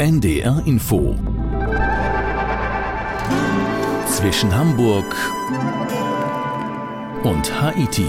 NDR Info. Zwischen Hamburg und Haiti.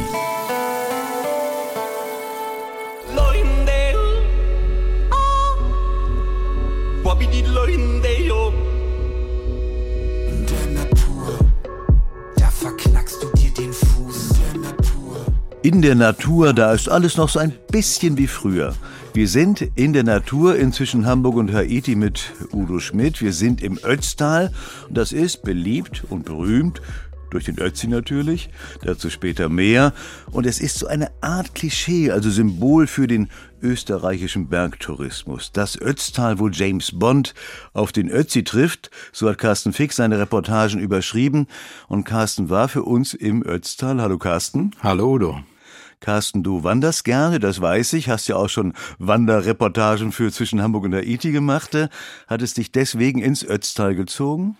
In der Natur, da ist alles noch so ein bisschen wie früher. Wir sind in der Natur inzwischen Hamburg und Haiti mit Udo Schmidt. Wir sind im Ötztal und das ist beliebt und berühmt durch den Ötzi natürlich, dazu später mehr. Und es ist so eine Art Klischee, also Symbol für den österreichischen Bergtourismus. Das Ötztal, wo James Bond auf den Ötzi trifft, so hat Carsten Fix seine Reportagen überschrieben. Und Carsten war für uns im Ötztal. Hallo Carsten. Hallo Udo. Carsten, du wanderst gerne, das weiß ich, hast ja auch schon Wanderreportagen für zwischen Hamburg und Haiti gemacht. Hat es dich deswegen ins Ötztal gezogen?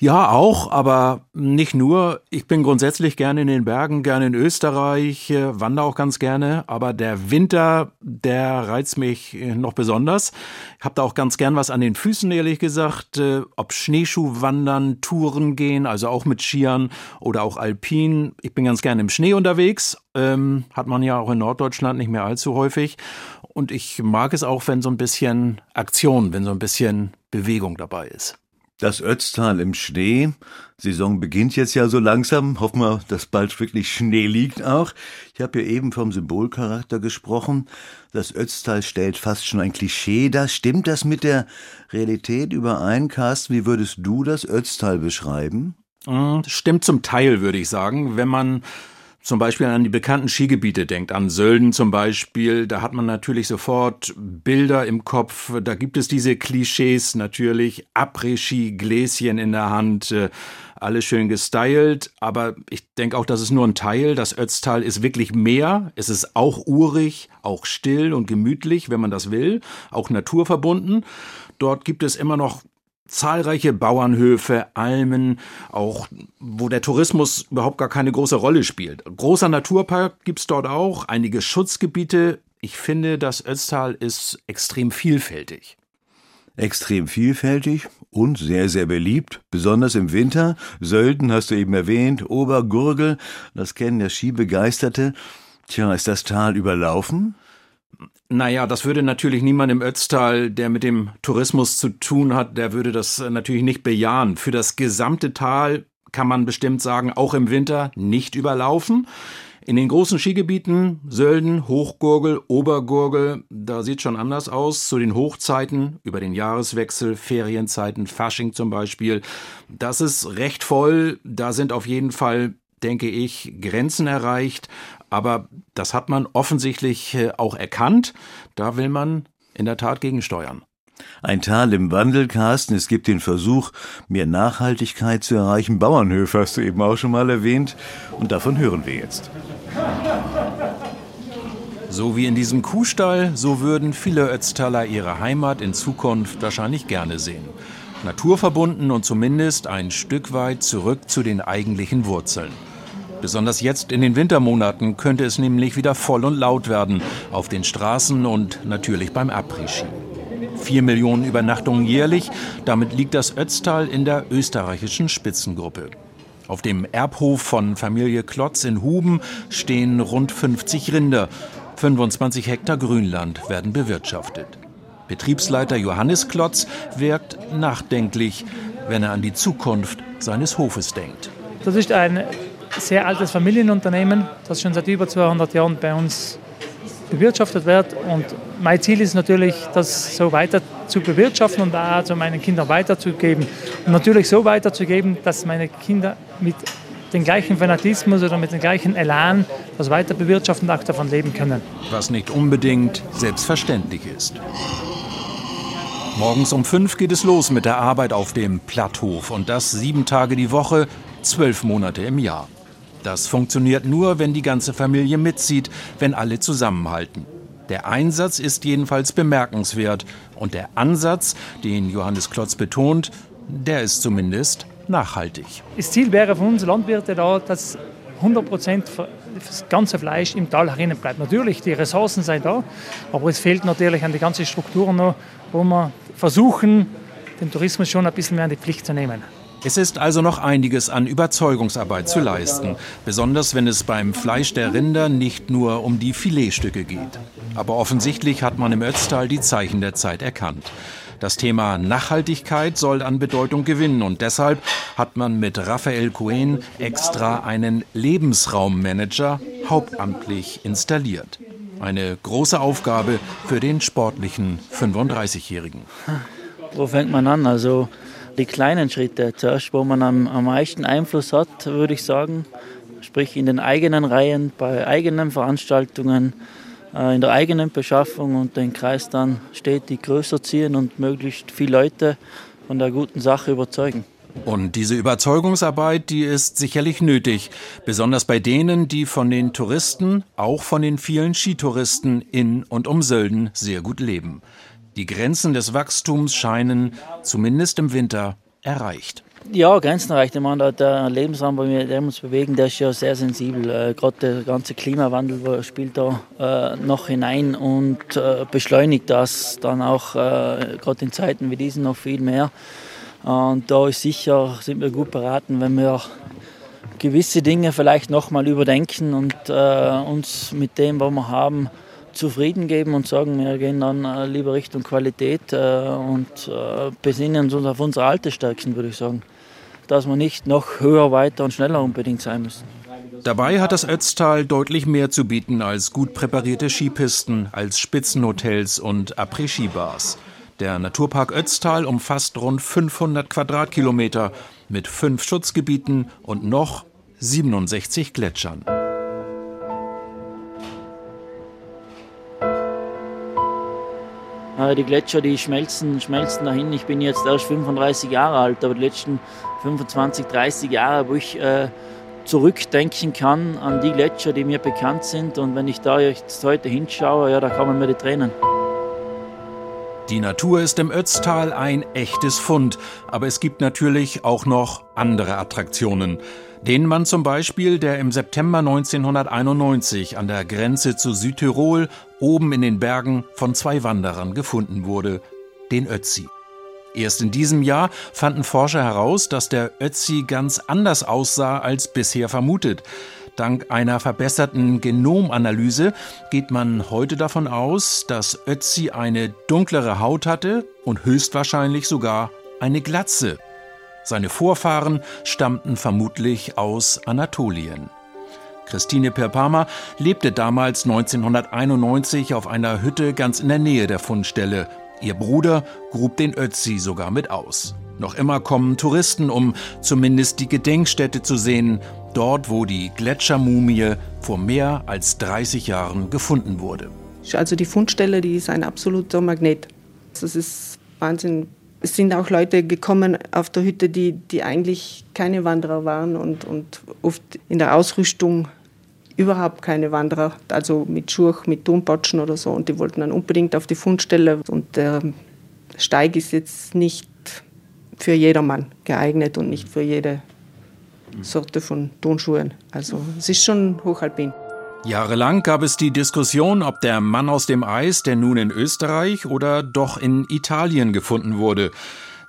Ja, auch, aber nicht nur. Ich bin grundsätzlich gerne in den Bergen, gerne in Österreich, äh, wandere auch ganz gerne, aber der Winter, der reizt mich äh, noch besonders. Ich habe da auch ganz gern was an den Füßen, ehrlich gesagt. Äh, ob Schneeschuhwandern, Touren gehen, also auch mit Skiern oder auch Alpin. Ich bin ganz gerne im Schnee unterwegs. Ähm, hat man ja auch in Norddeutschland nicht mehr allzu häufig. Und ich mag es auch, wenn so ein bisschen Aktion, wenn so ein bisschen Bewegung dabei ist. Das Ötztal im Schnee. Saison beginnt jetzt ja so langsam. Hoffen wir, dass bald wirklich Schnee liegt auch. Ich habe ja eben vom Symbolcharakter gesprochen. Das Ötztal stellt fast schon ein Klischee dar. Stimmt das mit der Realität überein, Carsten? Wie würdest du das Ötztal beschreiben? Hm, stimmt zum Teil, würde ich sagen. Wenn man zum Beispiel an die bekannten Skigebiete denkt, an Sölden zum Beispiel, da hat man natürlich sofort Bilder im Kopf. Da gibt es diese Klischees natürlich, Après-Ski, Gläschen in der Hand, äh, alles schön gestylt. Aber ich denke auch, das ist nur ein Teil. Das Ötztal ist wirklich mehr. Es ist auch urig, auch still und gemütlich, wenn man das will, auch naturverbunden. Dort gibt es immer noch zahlreiche Bauernhöfe, Almen, auch wo der Tourismus überhaupt gar keine große Rolle spielt. Großer Naturpark gibt's dort auch, einige Schutzgebiete. Ich finde, das Ötztal ist extrem vielfältig. Extrem vielfältig und sehr, sehr beliebt, besonders im Winter. Sölden hast du eben erwähnt, Obergurgel, das kennen ja Skibegeisterte. Tja, ist das Tal überlaufen? Naja, das würde natürlich niemand im Ötztal, der mit dem Tourismus zu tun hat, der würde das natürlich nicht bejahen. Für das gesamte Tal kann man bestimmt sagen, auch im Winter nicht überlaufen. In den großen Skigebieten, Sölden, Hochgurgel, Obergurgel, da sieht schon anders aus. Zu den Hochzeiten, über den Jahreswechsel, Ferienzeiten, Fasching zum Beispiel. Das ist recht voll. Da sind auf jeden Fall denke ich, Grenzen erreicht. Aber das hat man offensichtlich äh, auch erkannt. Da will man in der Tat gegensteuern. Ein Tal im Wandel, Carsten. Es gibt den Versuch, mehr Nachhaltigkeit zu erreichen. Bauernhöfe hast du eben auch schon mal erwähnt. Und davon hören wir jetzt. So wie in diesem Kuhstall, so würden viele Ötztaler ihre Heimat in Zukunft wahrscheinlich gerne sehen. Naturverbunden und zumindest ein Stück weit zurück zu den eigentlichen Wurzeln. Besonders jetzt in den Wintermonaten könnte es nämlich wieder voll und laut werden, auf den Straßen und natürlich beim Après-Ski. Vier Millionen Übernachtungen jährlich, damit liegt das Ötztal in der österreichischen Spitzengruppe. Auf dem Erbhof von Familie Klotz in Huben stehen rund 50 Rinder. 25 Hektar Grünland werden bewirtschaftet. Betriebsleiter Johannes Klotz wirkt nachdenklich, wenn er an die Zukunft seines Hofes denkt. Das ist ein sehr altes Familienunternehmen, das schon seit über 200 Jahren bei uns bewirtschaftet wird. Und mein Ziel ist natürlich, das so weiter zu bewirtschaften und auch zu meinen Kindern weiterzugeben. Und natürlich so weiterzugeben, dass meine Kinder mit dem gleichen Fanatismus oder mit dem gleichen Elan das weiter bewirtschaften und auch davon leben können. Was nicht unbedingt selbstverständlich ist. Morgens um fünf geht es los mit der Arbeit auf dem Platthof und das sieben Tage die Woche, zwölf Monate im Jahr. Das funktioniert nur, wenn die ganze Familie mitzieht, wenn alle zusammenhalten. Der Einsatz ist jedenfalls bemerkenswert und der Ansatz, den Johannes Klotz betont, der ist zumindest nachhaltig. Das Ziel wäre für uns Landwirte da, dass 100 Prozent das ganze Fleisch im Tal herinnen bleibt. Natürlich, die Ressourcen sind da, aber es fehlt natürlich an die ganze Struktur noch, wo wir versuchen, den Tourismus schon ein bisschen mehr an die Pflicht zu nehmen. Es ist also noch einiges an Überzeugungsarbeit zu leisten, besonders wenn es beim Fleisch der Rinder nicht nur um die Filetstücke geht. Aber offensichtlich hat man im Ötztal die Zeichen der Zeit erkannt. Das Thema Nachhaltigkeit soll an Bedeutung gewinnen und deshalb hat man mit Raphael Cohen extra einen Lebensraummanager hauptamtlich installiert. Eine große Aufgabe für den sportlichen 35-Jährigen. Wo fängt man an? Also die kleinen Schritte. Zuerst, wo man am, am meisten Einfluss hat, würde ich sagen, sprich in den eigenen Reihen, bei eigenen Veranstaltungen, äh, in der eigenen Beschaffung und den Kreis dann stetig größer ziehen und möglichst viele Leute von der guten Sache überzeugen. Und diese Überzeugungsarbeit, die ist sicherlich nötig, besonders bei denen, die von den Touristen, auch von den vielen Skitouristen in und um Sölden sehr gut leben. Die Grenzen des Wachstums scheinen, zumindest im Winter, erreicht. Ja, Grenzen erreicht. Ich meine, der Lebensraum, wo wir uns bewegen, der ist ja sehr sensibel. Äh, Gerade der ganze Klimawandel spielt da äh, noch hinein und äh, beschleunigt das dann auch, gerade in Zeiten wie diesen, noch viel mehr. Und da ist sicher, sind wir gut beraten, wenn wir gewisse Dinge vielleicht nochmal überdenken und uns mit dem, was wir haben, zufrieden geben und sagen, wir gehen dann äh, lieber Richtung Qualität äh, und äh, besinnen uns auf unsere alte Stärken, würde ich sagen. Dass wir nicht noch höher, weiter und schneller unbedingt sein müssen. Dabei hat das Ötztal deutlich mehr zu bieten als gut präparierte Skipisten, als Spitzenhotels und Après-Ski-Bars. Der Naturpark Ötztal umfasst rund 500 Quadratkilometer mit fünf Schutzgebieten und noch 67 Gletschern. Die Gletscher, die schmelzen, schmelzen dahin. Ich bin jetzt erst 35 Jahre alt, aber die letzten 25, 30 Jahre, wo ich äh, zurückdenken kann an die Gletscher, die mir bekannt sind. Und wenn ich da jetzt heute hinschaue, ja, da kommen mir die Tränen. Die Natur ist im Ötztal ein echtes Fund, aber es gibt natürlich auch noch andere Attraktionen. Den Mann zum Beispiel, der im September 1991 an der Grenze zu Südtirol oben in den Bergen von zwei Wanderern gefunden wurde, den Ötzi. Erst in diesem Jahr fanden Forscher heraus, dass der Ötzi ganz anders aussah als bisher vermutet. Dank einer verbesserten Genomanalyse geht man heute davon aus, dass Ötzi eine dunklere Haut hatte und höchstwahrscheinlich sogar eine Glatze. Seine Vorfahren stammten vermutlich aus Anatolien. Christine Perpama lebte damals 1991 auf einer Hütte ganz in der Nähe der Fundstelle. Ihr Bruder grub den Ötzi sogar mit aus. Noch immer kommen Touristen, um zumindest die Gedenkstätte zu sehen, dort wo die Gletschermumie vor mehr als 30 Jahren gefunden wurde. Also die Fundstelle, die ist ein absoluter Magnet. Das ist Wahnsinn, es sind auch Leute gekommen auf der Hütte, die, die eigentlich keine Wanderer waren und, und oft in der Ausrüstung überhaupt keine Wanderer, also mit Schurch, mit Turmpatschen oder so. Und die wollten dann unbedingt auf die Fundstelle. Und der Steig ist jetzt nicht für jedermann geeignet und nicht für jede Sorte von Turnschuhen. Also es ist schon hochalpin. Jahrelang gab es die Diskussion, ob der Mann aus dem Eis, der nun in Österreich oder doch in Italien gefunden wurde.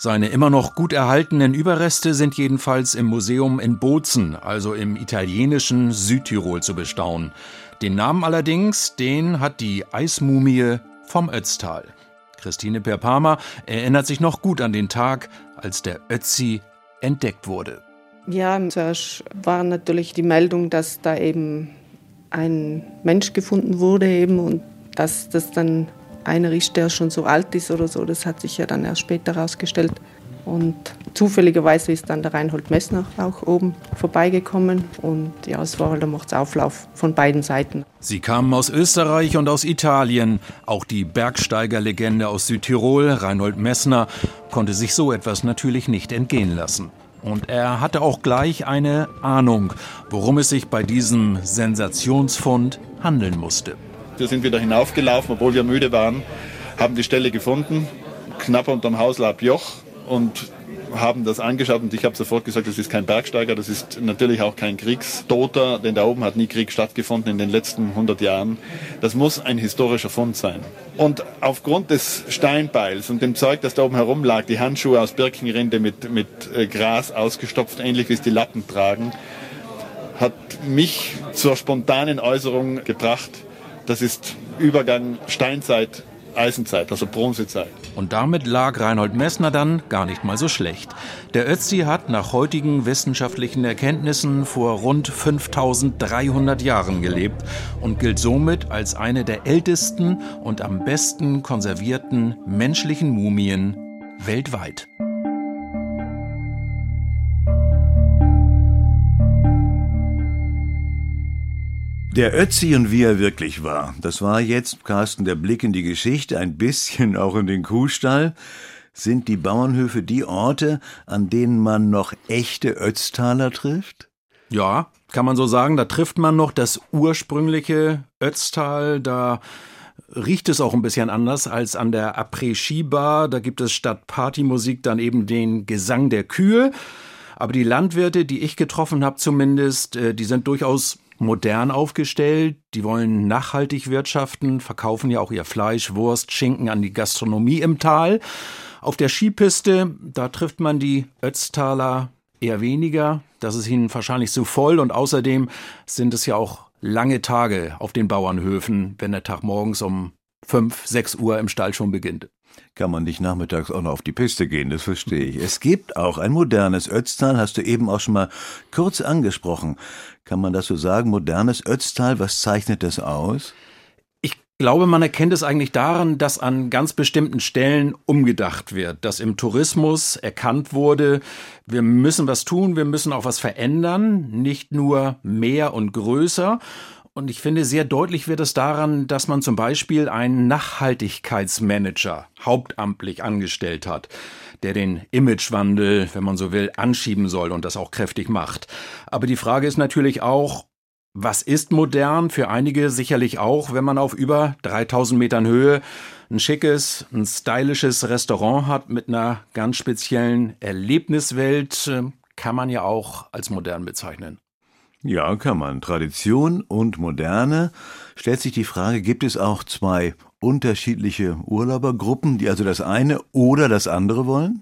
Seine immer noch gut erhaltenen Überreste sind jedenfalls im Museum in Bozen, also im italienischen Südtirol, zu bestaunen. Den Namen allerdings, den hat die Eismumie vom Ötztal. Christine Perpama erinnert sich noch gut an den Tag, als der Ötzi entdeckt wurde. Ja, zuerst war natürlich die Meldung, dass da eben ein Mensch gefunden wurde eben und dass das dann einer ist, der schon so alt ist oder so, das hat sich ja dann erst später herausgestellt. Und zufälligerweise ist dann der Reinhold Messner auch oben vorbeigekommen und ja, es war halt ein Mordsauflauf von beiden Seiten. Sie kamen aus Österreich und aus Italien. Auch die Bergsteigerlegende aus Südtirol, Reinhold Messner, konnte sich so etwas natürlich nicht entgehen lassen. Und er hatte auch gleich eine Ahnung, worum es sich bei diesem Sensationsfund handeln musste. Wir sind wieder hinaufgelaufen, obwohl wir müde waren, haben die Stelle gefunden, knapp unterm Hauslaub Joch und haben das angeschaut und ich habe sofort gesagt, das ist kein Bergsteiger, das ist natürlich auch kein Kriegstoter, denn da oben hat nie Krieg stattgefunden in den letzten 100 Jahren. Das muss ein historischer Fund sein. Und aufgrund des Steinbeils und dem Zeug, das da oben herumlag, die Handschuhe aus Birkenrinde mit, mit äh, Gras ausgestopft, ähnlich wie es die Lappen tragen, hat mich zur spontanen Äußerung gebracht, das ist Übergang Steinzeit Eisenzeit, also Bronzezeit. Und damit lag Reinhold Messner dann gar nicht mal so schlecht. Der Ötzi hat nach heutigen wissenschaftlichen Erkenntnissen vor rund 5300 Jahren gelebt und gilt somit als eine der ältesten und am besten konservierten menschlichen Mumien weltweit. Der Ötzi und wie er wirklich war, das war jetzt, Carsten, der Blick in die Geschichte, ein bisschen auch in den Kuhstall. Sind die Bauernhöfe die Orte, an denen man noch echte Ötztaler trifft? Ja, kann man so sagen. Da trifft man noch das ursprüngliche Ötztal. Da riecht es auch ein bisschen anders als an der Après-Ski-Bar. Da gibt es statt Partymusik dann eben den Gesang der Kühe. Aber die Landwirte, die ich getroffen habe zumindest, äh, die sind durchaus modern aufgestellt. Die wollen nachhaltig wirtschaften, verkaufen ja auch ihr Fleisch, Wurst, Schinken an die Gastronomie im Tal. Auf der Skipiste, da trifft man die Ötztaler eher weniger. Das ist ihnen wahrscheinlich zu voll und außerdem sind es ja auch lange Tage auf den Bauernhöfen, wenn der Tag morgens um fünf, sechs Uhr im Stall schon beginnt kann man nicht nachmittags auch noch auf die Piste gehen, das verstehe ich. Es gibt auch ein modernes Ötztal, hast du eben auch schon mal kurz angesprochen. Kann man das so sagen, modernes Ötztal, was zeichnet das aus? Ich glaube, man erkennt es eigentlich daran, dass an ganz bestimmten Stellen umgedacht wird, dass im Tourismus erkannt wurde, wir müssen was tun, wir müssen auch was verändern, nicht nur mehr und größer. Und ich finde, sehr deutlich wird es daran, dass man zum Beispiel einen Nachhaltigkeitsmanager hauptamtlich angestellt hat, der den Imagewandel, wenn man so will, anschieben soll und das auch kräftig macht. Aber die Frage ist natürlich auch, was ist modern? Für einige sicherlich auch, wenn man auf über 3000 Metern Höhe ein schickes, ein stylisches Restaurant hat mit einer ganz speziellen Erlebniswelt, äh, kann man ja auch als modern bezeichnen. Ja, kann man. Tradition und Moderne. Stellt sich die Frage, gibt es auch zwei unterschiedliche Urlaubergruppen, die also das eine oder das andere wollen?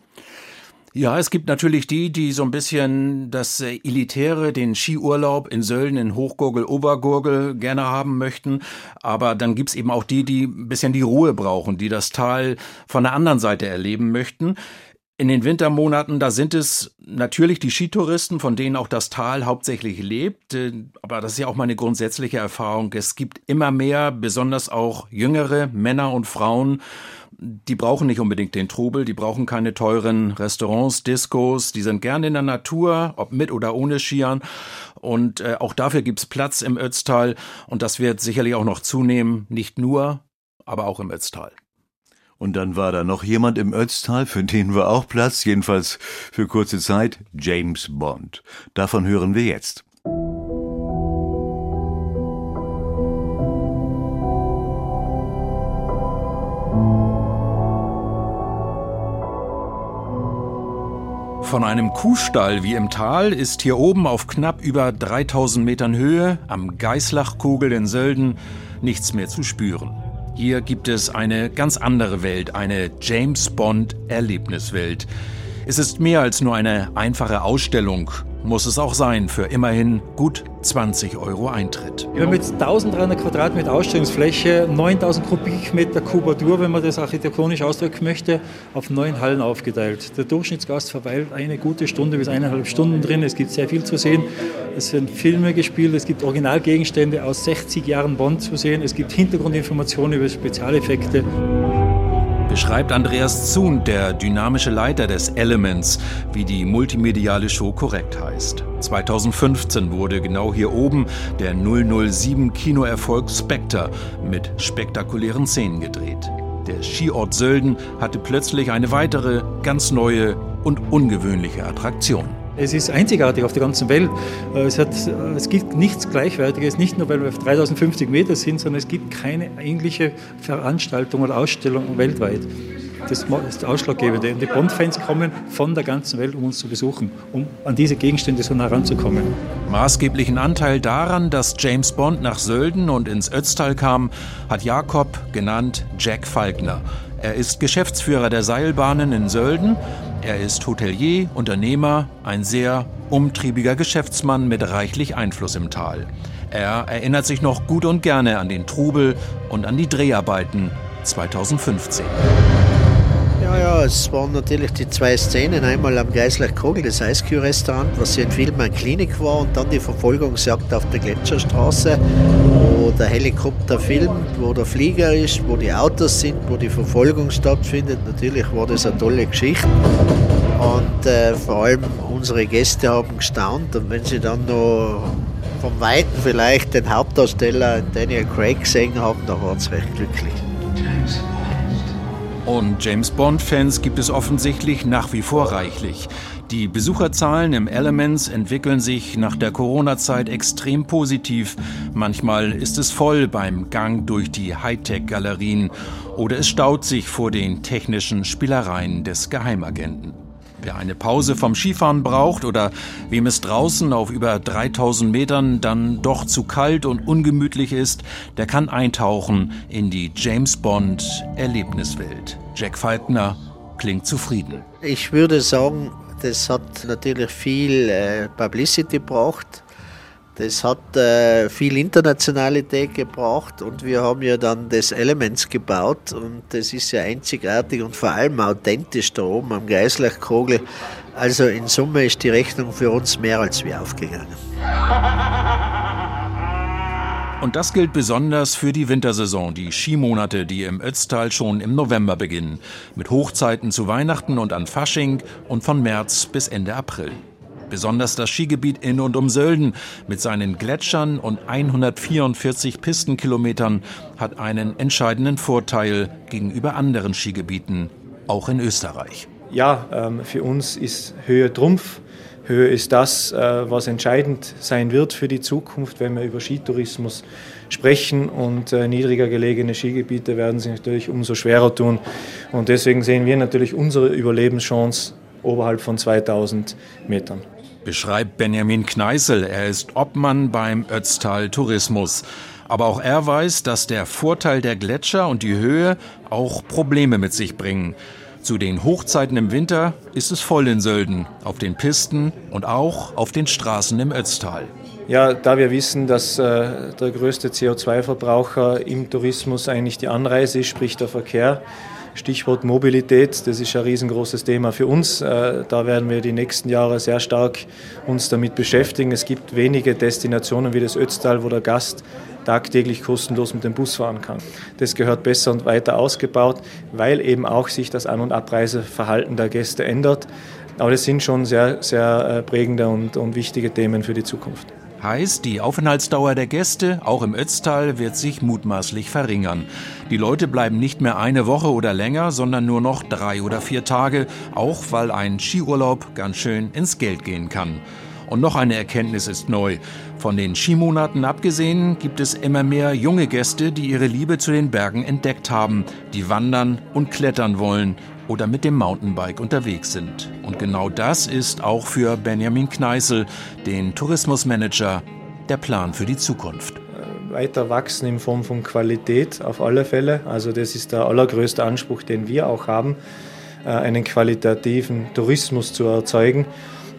Ja, es gibt natürlich die, die so ein bisschen das äh, Elitäre, den Skiurlaub in Sölden, in Hochgurgel, Obergurgel gerne haben möchten. Aber dann gibt's eben auch die, die ein bisschen die Ruhe brauchen, die das Tal von der anderen Seite erleben möchten. In den Wintermonaten, da sind es natürlich die Skitouristen, von denen auch das Tal hauptsächlich lebt. Äh, aber das ist ja auch meine grundsätzliche Erfahrung. Es gibt immer mehr, besonders auch jüngere Männer und Frauen, die brauchen nicht unbedingt den Trubel, die brauchen keine teuren Restaurants, Discos, die sind gerne in der Natur, ob mit oder ohne Skiern. Und äh, auch dafür gibt's Platz im Ötztal. Und das wird sicherlich auch noch zunehmen, nicht nur, aber auch im Ötztal. Und dann war da noch jemand im Ötztal, für den war auch Platz, jedenfalls für kurze Zeit, James Bond. Davon hören wir jetzt. Von einem Kuhstall wie im Tal ist hier oben auf knapp über 3000 Metern Höhe am Geißlachkugel in Sölden nichts mehr zu spüren. Hier gibt es eine ganz andere Welt, eine James Bond Erlebniswelt. Es ist mehr als nur eine einfache Ausstellung, muss es auch sein für immerhin gut 20 Euro Eintritt. Wir haben jetzt 1300 Quadratmeter Ausstellungsfläche, 9000 Kubikmeter Kubatur, wenn man das architektonisch ausdrücken möchte, auf neun Hallen aufgeteilt. Der Durchschnittsgast verweilt eine gute Stunde bis eineinhalb Stunden drin. Es gibt sehr viel zu sehen. Es werden Filme gespielt, es gibt Originalgegenstände aus 60 Jahren Bond zu sehen, es gibt Hintergrundinformationen über Spezialeffekte beschreibt Andreas Zun, der dynamische Leiter des Elements, wie die multimediale Show korrekt heißt. 2015 wurde genau hier oben der 007 Kinoerfolg Spectre mit spektakulären Szenen gedreht. Der Skiort Sölden hatte plötzlich eine weitere, ganz neue und ungewöhnliche Attraktion. Es ist einzigartig auf der ganzen Welt. Äh, es, hat, äh, es gibt nichts Gleichwertiges, nicht nur weil wir auf 3050 Meter sind, sondern es gibt keine ähnliche Veranstaltung oder Ausstellung weltweit. das, ist Ausschlaggebende. Und die Bond-Fans kommen von der ganzen Welt, um uns zu besuchen, um an diese Gegenstände so nah ranzukommen. Maßgeblichen Anteil daran, dass James Bond nach Sölden und ins Ötztal kam, hat Jakob genannt Jack Falkner. Er ist Geschäftsführer der Seilbahnen in Sölden. Er ist Hotelier, Unternehmer, ein sehr umtriebiger Geschäftsmann mit reichlich Einfluss im Tal. Er erinnert sich noch gut und gerne an den Trubel und an die Dreharbeiten 2015. Ja, ja, es waren natürlich die zwei Szenen. Einmal am Geisler Kogel, das Eiskühlrestaurant, was ja in Film eine Klinik war, und dann die Verfolgungsjagd auf der Gletscherstraße, der Helikopter filmt, wo der Flieger ist, wo die Autos sind, wo die Verfolgung stattfindet. Natürlich war das eine tolle Geschichte. Und äh, vor allem unsere Gäste haben gestaunt. Und wenn sie dann noch vom Weiten vielleicht den Hauptdarsteller Daniel Craig gesehen haben, dann waren sie recht glücklich. Und James Bond-Fans gibt es offensichtlich nach wie vor reichlich. Die Besucherzahlen im Elements entwickeln sich nach der Corona-Zeit extrem positiv. Manchmal ist es voll beim Gang durch die Hightech-Galerien oder es staut sich vor den technischen Spielereien des Geheimagenten. Wer eine Pause vom Skifahren braucht oder wem es draußen auf über 3000 Metern dann doch zu kalt und ungemütlich ist, der kann eintauchen in die James Bond Erlebniswelt. Jack Falkner klingt zufrieden. Ich würde sagen, das hat natürlich viel äh, Publicity gebracht. Das hat äh, viel Internationalität gebracht und wir haben ja dann das Elements gebaut und das ist ja einzigartig und vor allem authentisch da oben am Geislachkogel. Also in Summe ist die Rechnung für uns mehr als wie aufgegangen. Und das gilt besonders für die Wintersaison, die Skimonate, die im Ötztal schon im November beginnen, mit Hochzeiten zu Weihnachten und an Fasching und von März bis Ende April. Besonders das Skigebiet in und um Sölden mit seinen Gletschern und 144 Pistenkilometern hat einen entscheidenden Vorteil gegenüber anderen Skigebieten, auch in Österreich. Ja, ähm, für uns ist Höhe Trumpf. Höhe ist das, äh, was entscheidend sein wird für die Zukunft, wenn wir über Skitourismus sprechen. Und äh, niedriger gelegene Skigebiete werden sich natürlich umso schwerer tun. Und deswegen sehen wir natürlich unsere Überlebenschance oberhalb von 2000 Metern beschreibt Benjamin Kneißl. Er ist Obmann beim Ötztal Tourismus. Aber auch er weiß, dass der Vorteil der Gletscher und die Höhe auch Probleme mit sich bringen. Zu den Hochzeiten im Winter ist es voll in Sölden, auf den Pisten und auch auf den Straßen im Ötztal. Ja, da wir wissen, dass äh, der größte CO2-Verbraucher im Tourismus eigentlich die Anreise ist, sprich der Verkehr, Stichwort Mobilität, das ist ein riesengroßes Thema für uns. Äh, da werden wir die nächsten Jahre sehr stark uns damit beschäftigen. Es gibt wenige Destinationen wie das Ötztal, wo der Gast tagtäglich kostenlos mit dem Bus fahren kann. Das gehört besser und weiter ausgebaut, weil eben auch sich das An- und Abreiseverhalten der Gäste ändert. Aber das sind schon sehr, sehr äh, prägende und, und wichtige Themen für die Zukunft. Heißt, die Aufenthaltsdauer der Gäste, auch im Ötztal, wird sich mutmaßlich verringern. Die Leute bleiben nicht mehr eine Woche oder länger, sondern nur noch drei oder vier Tage, auch weil ein Skiurlaub ganz schön ins Geld gehen kann. Und noch eine Erkenntnis ist neu. Von den Skimonaten abgesehen gibt es immer mehr junge Gäste, die ihre Liebe zu den Bergen entdeckt haben, die wandern und klettern wollen oder mit dem Mountainbike unterwegs sind. Und genau das ist auch für Benjamin Kneißl, den Tourismusmanager, der Plan für die Zukunft. Äh, weiter wachsen in Form von Qualität auf alle Fälle. Also das ist der allergrößte Anspruch, den wir auch haben, äh, einen qualitativen Tourismus zu erzeugen.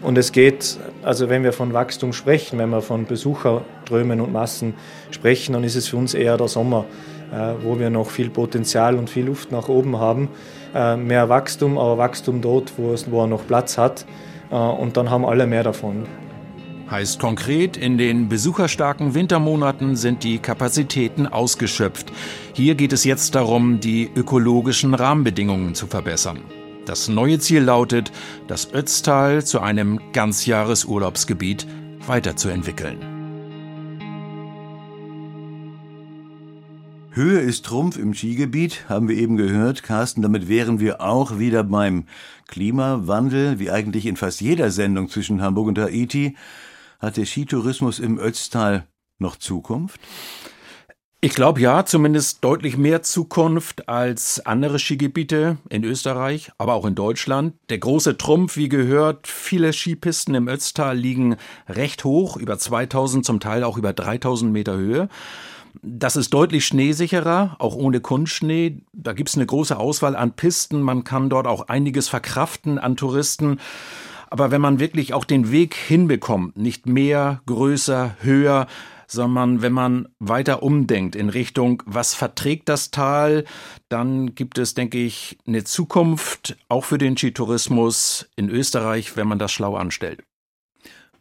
Und es geht, also wenn wir von Wachstum sprechen, wenn wir von Besucherströmen und Massen sprechen, dann ist es für uns eher der Sommer, äh, wo wir noch viel Potenzial und viel Luft nach oben haben. Äh, mehr Wachstum, aber Wachstum dort, wo, er noch Platz hat. Äh, und dann haben alle mehr davon. Heißt konkret, in den besucherstarken Wintermonaten sind die Kapazitäten ausgeschöpft. Hier geht es jetzt darum, die ökologischen Rahmenbedingungen zu verbessern. Das neue Ziel lautet, das Ötztal zu einem Ganzjahresurlaubsgebiet weiterzuentwickeln. Höhe ist Trumpf im Skigebiet, haben wir eben gehört. Carsten, damit wären wir auch wieder beim Klimawandel, wie eigentlich in fast jeder Sendung zwischen Hamburg und Haiti. Hat der Skitourismus im Ötztal noch Zukunft? Ich glaube ja, zumindest deutlich mehr Zukunft als andere Skigebiete in Österreich, aber auch in Deutschland. Der große Trumpf, wie gehört, viele Skipisten im Ötztal liegen recht hoch, über 2000, zum Teil auch über 3000 Meter Höhe. Das ist deutlich schneesicherer, auch ohne Kunstschnee. Da gibt es eine große Auswahl an Pisten. Man kann dort auch einiges verkraften an Touristen. Aber wenn man wirklich auch den Weg hinbekommt, nicht mehr, größer, höher, sondern wenn man weiter umdenkt in Richtung, was verträgt das Tal, dann gibt es, denke ich, eine Zukunft auch für den Skitourismus in Österreich, wenn man das schlau anstellt.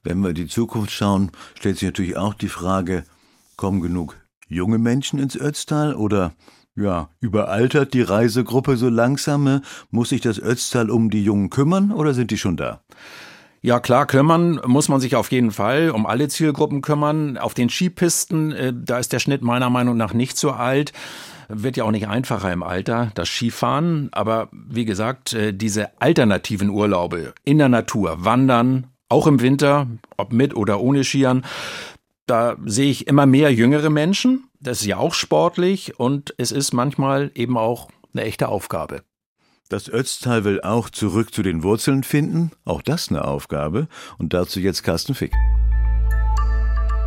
Wenn wir in die Zukunft schauen, stellt sich natürlich auch die Frage, kommen genug junge Menschen ins Ötztal oder ja, überaltert die Reisegruppe so langsam? Muss sich das Ötztal um die Jungen kümmern oder sind die schon da? Ja, klar, kümmern muss man sich auf jeden Fall um alle Zielgruppen kümmern. Auf den Skipisten, äh, da ist der Schnitt meiner Meinung nach nicht so alt. Wird ja auch nicht einfacher im Alter, das Skifahren. Aber wie gesagt, äh, diese alternativen Urlaube in der Natur, Wandern, auch im Winter, ob mit oder ohne Skiern, da sehe ich immer mehr jüngere Menschen. Das ist ja auch sportlich und es ist manchmal eben auch eine echte Aufgabe. Das Ötztal will auch zurück zu den Wurzeln finden. Auch das eine Aufgabe. Und dazu jetzt Carsten Fick.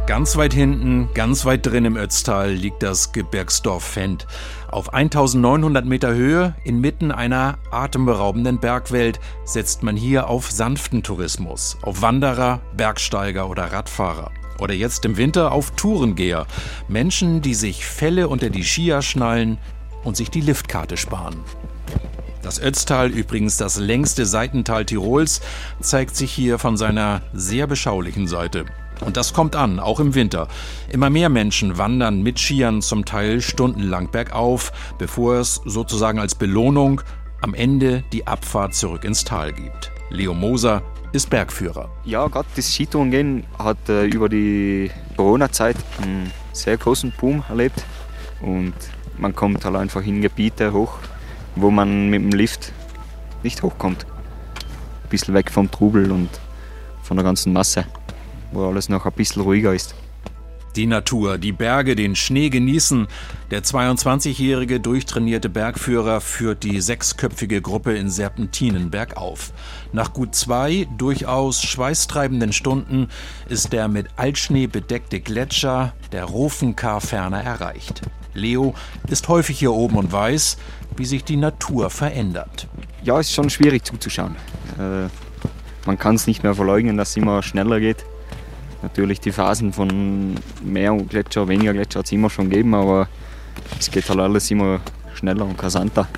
Ganz weit hinten, ganz weit drin im Ötztal liegt das Gebirgsdorf Fendt. Auf 1900 Meter Höhe, inmitten einer atemberaubenden Bergwelt, setzt man hier auf sanften Tourismus, auf Wanderer, Bergsteiger oder Radfahrer. Oder jetzt im Winter auf Tourengeher. Menschen, die sich Felle unter die Skier schnallen und sich die Liftkarte sparen. Das Ötztal, übrigens das längste Seitental Tirols, zeigt sich hier von seiner sehr beschaulichen Seite. Und das kommt an, auch im Winter. Immer mehr Menschen wandern mit Skiern zum Teil stundenlang bergauf, bevor es sozusagen als Belohnung am Ende die Abfahrt zurück ins Tal gibt. Leo Moser ist Bergführer. Ja, gerade das Skitourengehen hat äh, über die Corona-Zeit einen sehr großen Boom erlebt. Und man kommt halt einfach in Gebiete hoch, wo man mit dem Lift nicht hochkommt. Ein bisschen weg vom Trubel und von der ganzen Masse, wo alles noch ein bisschen ruhiger ist. Die Natur, die Berge, den Schnee genießen. Der 22-jährige durchtrainierte Bergführer führt die sechsköpfige Gruppe in Serpentinen bergauf. Nach gut zwei durchaus schweißtreibenden Stunden ist der mit Altschnee bedeckte Gletscher, der Rofenkar, ferner erreicht. Leo ist häufig hier oben und weiß, wie sich die Natur verändert. Ja, es ist schon schwierig zuzuschauen. Äh, man kann es nicht mehr verleugnen, dass es immer schneller geht. Natürlich die Phasen von mehr Gletscher, weniger Gletscher hat es immer schon gegeben, aber es geht halt alles immer schneller und rasanter.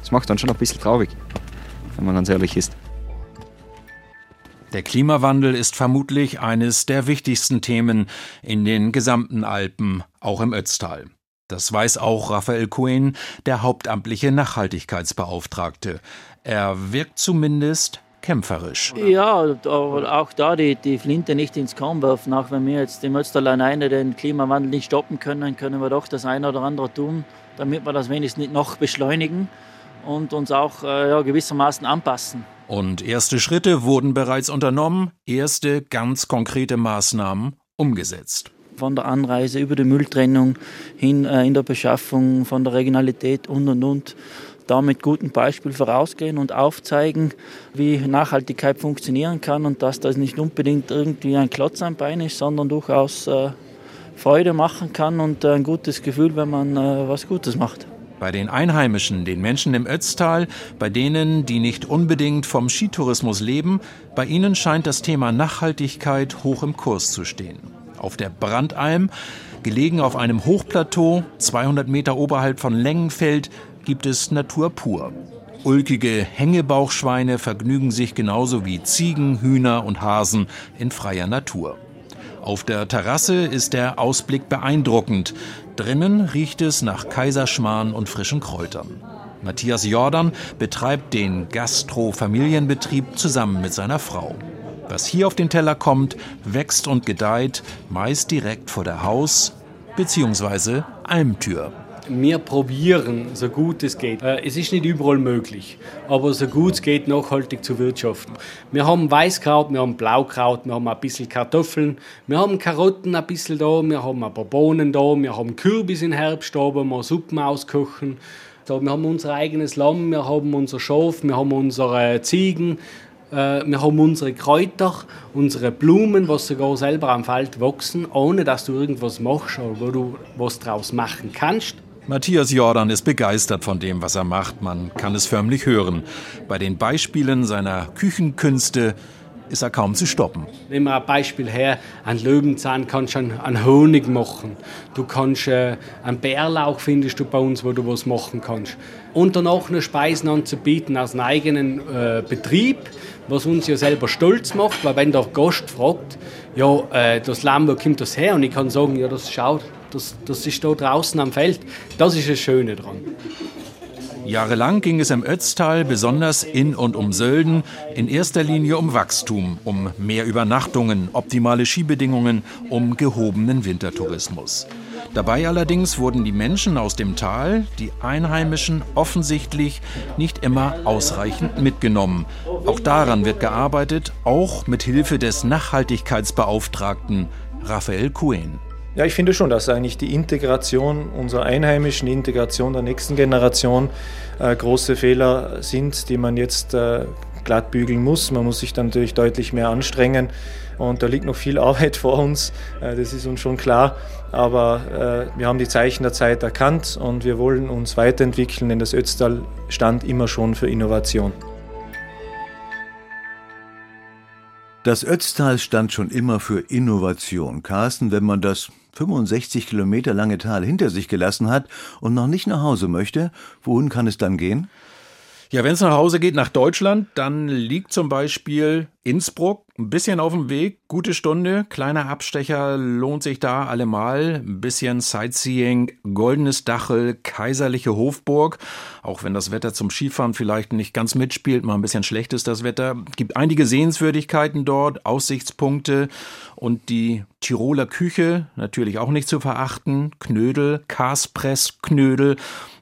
Das macht dann schon ein bisschen traurig, wenn man ganz ehrlich ist. Der Klimawandel ist vermutlich eines der wichtigsten Themen in den gesamten Alpen, auch im Ötztal. Das weiß auch Raphael Cohen, der hauptamtliche Nachhaltigkeitsbeauftragte. Er wirkt zumindest kämpferisch. Ja, aber auch da die, die Flinte nicht ins Korn werfen. Auch wenn wir jetzt im Ötztal alleine den Klimawandel nicht stoppen können, können wir doch das eine oder andere tun, damit wir das wenigstens nicht noch beschleunigen und uns auch äh, ja, gewissermaßen anpassen. Und erste Schritte wurden bereits unternommen, erste ganz konkrete Maßnahmen umgesetzt von der Anreise über die Mülltrennung hin äh, in der Beschaffung, von der Regionalität und und und. Da mit gutem Beispiel vorausgehen und aufzeigen, wie Nachhaltigkeit funktionieren kann und dass das nicht unbedingt irgendwie ein Klotz am Bein ist, sondern durchaus äh, Freude machen kann und äh, ein gutes Gefühl, wenn man äh, was Gutes macht. Bei den Einheimischen, den Menschen im Ötztal, bei denen, die nicht unbedingt vom Skitourismus leben, bei ihnen scheint das Thema Nachhaltigkeit hoch im Kurs zu stehen auf der Brandalm. Gelegen auf einem Hochplateau, 200 Meter oberhalb von Längenfeld, gibt es Natur pur. Ulkige Hängebauchschweine vergnügen sich genauso wie Ziegen, Hühner und Hasen in freier Natur. Auf der Terrasse ist der Ausblick beeindruckend. Drinnen riecht es nach Kaiserschmarrn und frischen Kräutern. Matthias Jordan betreibt den Gastro-Familienbetrieb zusammen mit seiner Frau. Was hier auf den Teller kommt, wächst und gedeiht, meist direkt vor der Haus- bzw. Almtür. wir probieren, so gut es geht. Äh, es ist nicht überall möglich, aber so gut es geht, nachhaltig zu wirtschaften. Wir haben Weißkraut, wir haben Blaukraut, wir haben ein bisschen Kartoffeln, wir haben Karotten ein bisschen da, wir haben ein paar Bohnen da, wir haben Kürbis im Herbst da, wo wir Suppen auskochen. Wir haben unser eigenes Lamm, wir haben unser Schaf, wir haben unsere Ziegen, wir haben unsere Kräuter, unsere Blumen, was sogar selber am Feld wachsen, ohne dass du irgendwas machst oder wo du was draus machen kannst. Matthias Jordan ist begeistert von dem, was er macht. Man kann es förmlich hören. Bei den Beispielen seiner Küchenkünste ist er kaum zu stoppen. Nehmen wir ein Beispiel her, ein Löwenzahn kannst du an, Honig machen. Du kannst äh, einen Bärlauch findest du bei uns, wo du was machen kannst. Und danach noch Speisen anzubieten aus einem eigenen äh, Betrieb, was uns ja selber stolz macht, weil wenn der Gast fragt, ja, äh, das Lamm, wo kommt das her? Und ich kann sagen, ja, das schaut, das, das ist da draußen am Feld. Das ist das Schöne dran. Jahrelang ging es im Ötztal, besonders in und um Sölden, in erster Linie um Wachstum, um mehr Übernachtungen, optimale Skibedingungen, um gehobenen Wintertourismus. Dabei allerdings wurden die Menschen aus dem Tal, die Einheimischen, offensichtlich nicht immer ausreichend mitgenommen. Auch daran wird gearbeitet, auch mit Hilfe des Nachhaltigkeitsbeauftragten Raphael Kuen. Ja, ich finde schon, dass eigentlich die Integration unserer Einheimischen, die Integration der nächsten Generation äh, große Fehler sind, die man jetzt äh, glatt bügeln muss. Man muss sich dann natürlich deutlich mehr anstrengen und da liegt noch viel Arbeit vor uns, äh, das ist uns schon klar. Aber äh, wir haben die Zeichen der Zeit erkannt und wir wollen uns weiterentwickeln, denn das Ötztal stand immer schon für Innovation. Das Ötztal stand schon immer für Innovation. Carsten, wenn man das 65 Kilometer lange Tal hinter sich gelassen hat und noch nicht nach Hause möchte, wohin kann es dann gehen? Ja, wenn es nach Hause geht, nach Deutschland, dann liegt zum Beispiel Innsbruck ein bisschen auf dem Weg, gute Stunde, kleiner Abstecher lohnt sich da allemal. Ein bisschen Sightseeing, goldenes Dachel, kaiserliche Hofburg. Auch wenn das Wetter zum Skifahren vielleicht nicht ganz mitspielt, mal ein bisschen schlecht ist das Wetter. Gibt einige Sehenswürdigkeiten dort, Aussichtspunkte und die Tiroler Küche natürlich auch nicht zu verachten. Knödel, Kaspress, Knödel.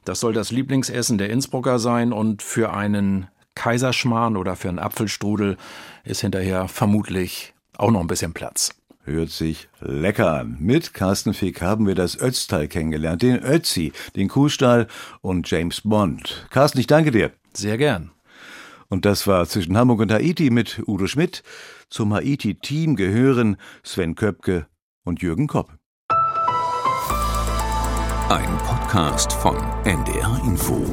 Das soll das Lieblingsessen der Innsbrucker sein und für einen Kaiserschmarrn oder für einen Apfelstrudel ist hinterher vermutlich auch noch ein bisschen Platz. Hört sich lecker an. Mit Carsten Fick haben wir das Ötztal kennengelernt, den Ötzi, den Kuhstall und James Bond. Carsten, ich danke dir. Sehr gern. Und das war zwischen Hamburg und Haiti mit Udo Schmidt. Zum Haiti-Team gehören Sven Köpke und Jürgen Kopp. Ein Podcast von NDR Info.